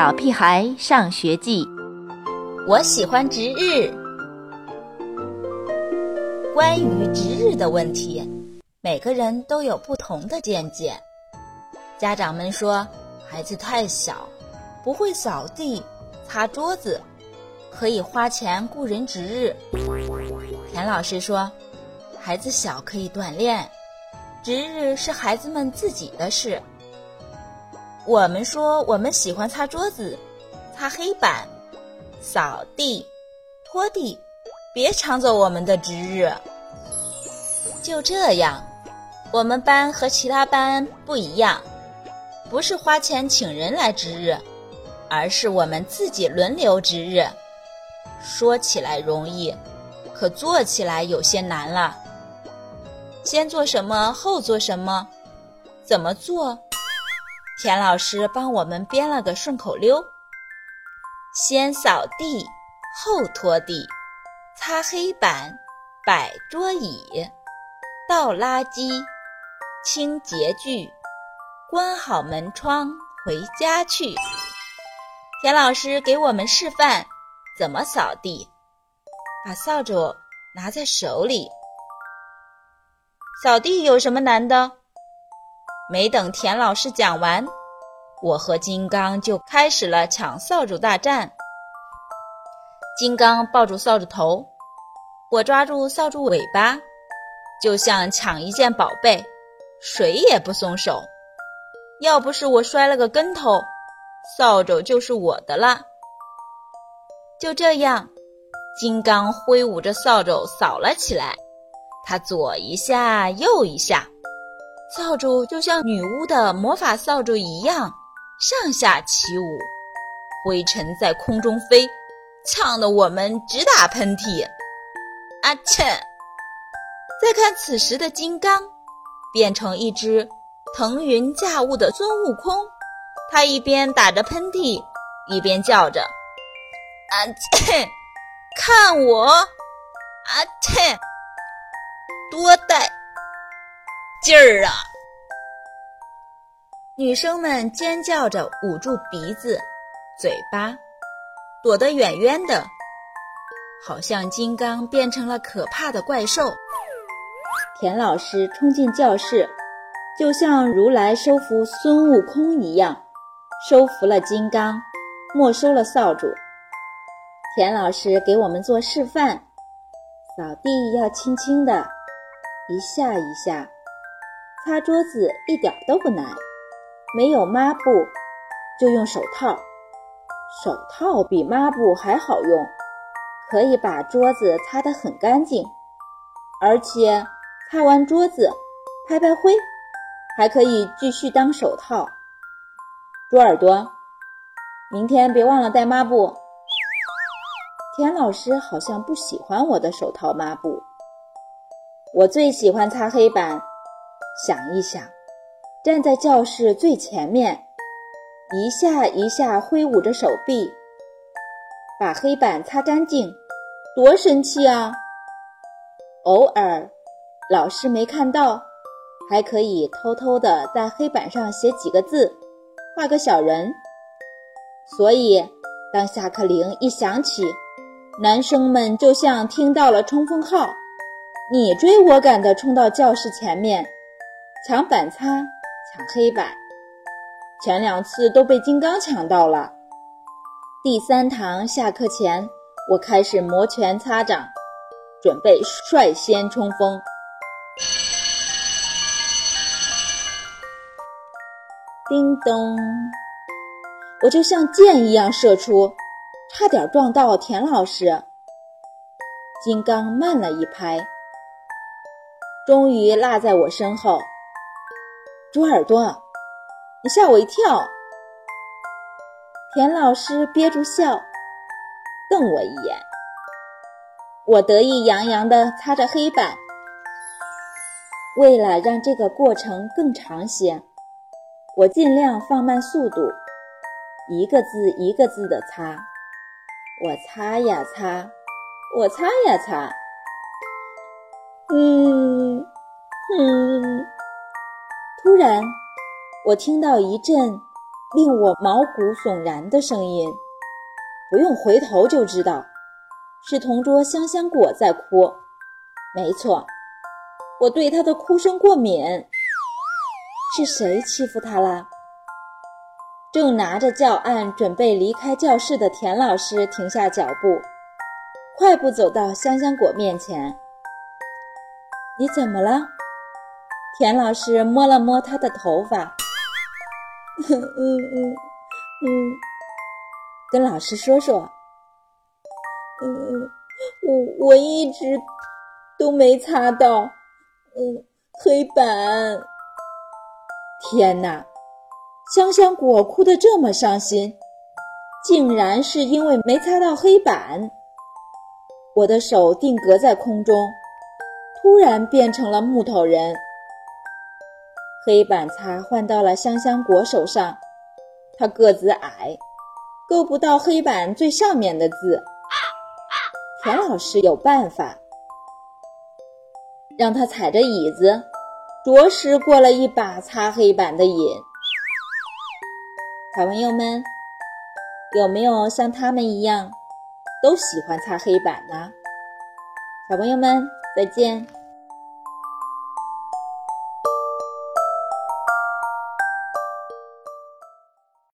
小屁孩上学记》，我喜欢值日。关于值日的问题，每个人都有不同的见解。家长们说，孩子太小，不会扫地、擦桌子，可以花钱雇人值日。田老师说，孩子小可以锻炼，值日是孩子们自己的事。我们说，我们喜欢擦桌子、擦黑板、扫地、拖地，别抢走我们的值日。就这样，我们班和其他班不一样，不是花钱请人来值日，而是我们自己轮流值日。说起来容易，可做起来有些难了。先做什么，后做什么，怎么做？田老师帮我们编了个顺口溜：先扫地，后拖地，擦黑板，摆桌椅，倒垃圾，清洁具，关好门窗，回家去。田老师给我们示范怎么扫地，把扫帚拿在手里。扫地有什么难的？没等田老师讲完，我和金刚就开始了抢扫帚大战。金刚抱住扫帚头，我抓住扫帚尾巴，就像抢一件宝贝，谁也不松手。要不是我摔了个跟头，扫帚就是我的了。就这样，金刚挥舞着扫帚扫了起来，他左一下，右一下。扫帚就像女巫的魔法扫帚一样，上下起舞，灰尘在空中飞，呛得我们直打喷嚏。啊切！再看此时的金刚，变成一只腾云驾雾的孙悟空，他一边打着喷嚏，一边叫着：“啊切！看我！啊切！多带！”劲儿啊！女生们尖叫着，捂住鼻子、嘴巴，躲得远远的，好像金刚变成了可怕的怪兽。田老师冲进教室，就像如来收服孙悟空一样，收服了金刚，没收了扫帚。田老师给我们做示范：扫地要轻轻的，一下一下。擦桌子一点都不难，没有抹布就用手套，手套比抹布还好用，可以把桌子擦得很干净，而且擦完桌子拍拍灰，还可以继续当手套。猪耳朵，明天别忘了带抹布。田老师好像不喜欢我的手套抹布，我最喜欢擦黑板。想一想，站在教室最前面，一下一下挥舞着手臂，把黑板擦干净，多神气啊！偶尔老师没看到，还可以偷偷的在黑板上写几个字，画个小人。所以，当下课铃一响起，男生们就像听到了冲锋号，你追我赶的冲到教室前面。抢板擦，抢黑板，前两次都被金刚抢到了。第三堂下课前，我开始摩拳擦掌，准备率先冲锋。叮咚，我就像箭一样射出，差点撞到田老师。金刚慢了一拍，终于落在我身后。猪耳朵，你吓我一跳！田老师憋住笑，瞪我一眼。我得意洋洋地擦着黑板，为了让这个过程更长些，我尽量放慢速度，一个字一个字地擦。我擦呀擦，我擦呀擦，嗯嗯。突然，我听到一阵令我毛骨悚然的声音，不用回头就知道，是同桌香香果在哭。没错，我对他的哭声过敏。是谁欺负他了？正拿着教案准备离开教室的田老师停下脚步，快步走到香香果面前。你怎么了？田老师摸了摸他的头发，嗯嗯嗯嗯，跟老师说说。嗯嗯，我我一直都没擦到，嗯，黑板。天哪！香香果哭得这么伤心，竟然是因为没擦到黑板。我的手定格在空中，突然变成了木头人。黑板擦换到了香香果手上，他个子矮，够不到黑板最上面的字。田老师有办法，让他踩着椅子，着实过了一把擦黑板的瘾。小朋友们，有没有像他们一样，都喜欢擦黑板呢？小朋友们，再见。